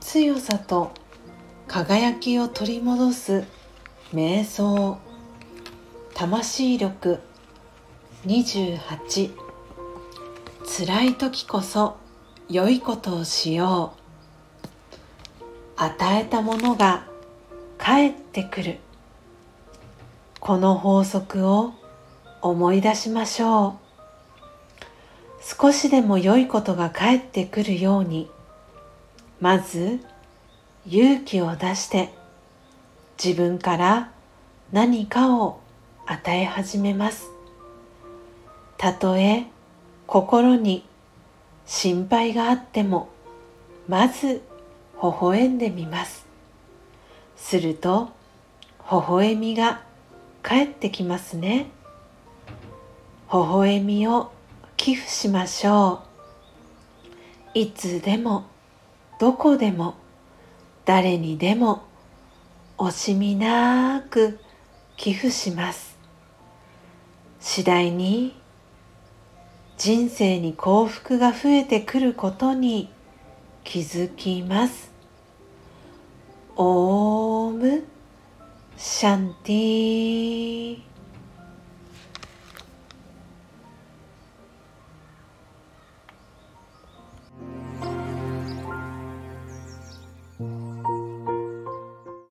強さと輝きを取り戻す瞑想魂力28辛い時こそ良いことをしよう与えたものが返ってくるこの法則を思い出しましょう少しでも良いことが返ってくるように。まず勇気を出して自分から何かを与え始めます。たとえ心に心配があってもまず微笑んでみます。すると微笑みが返ってきますね。微笑みを寄付しましょう。いつでもどこでも誰にでも惜しみなく寄付します。次第に人生に幸福が増えてくることに気づきます。オームシャンティー。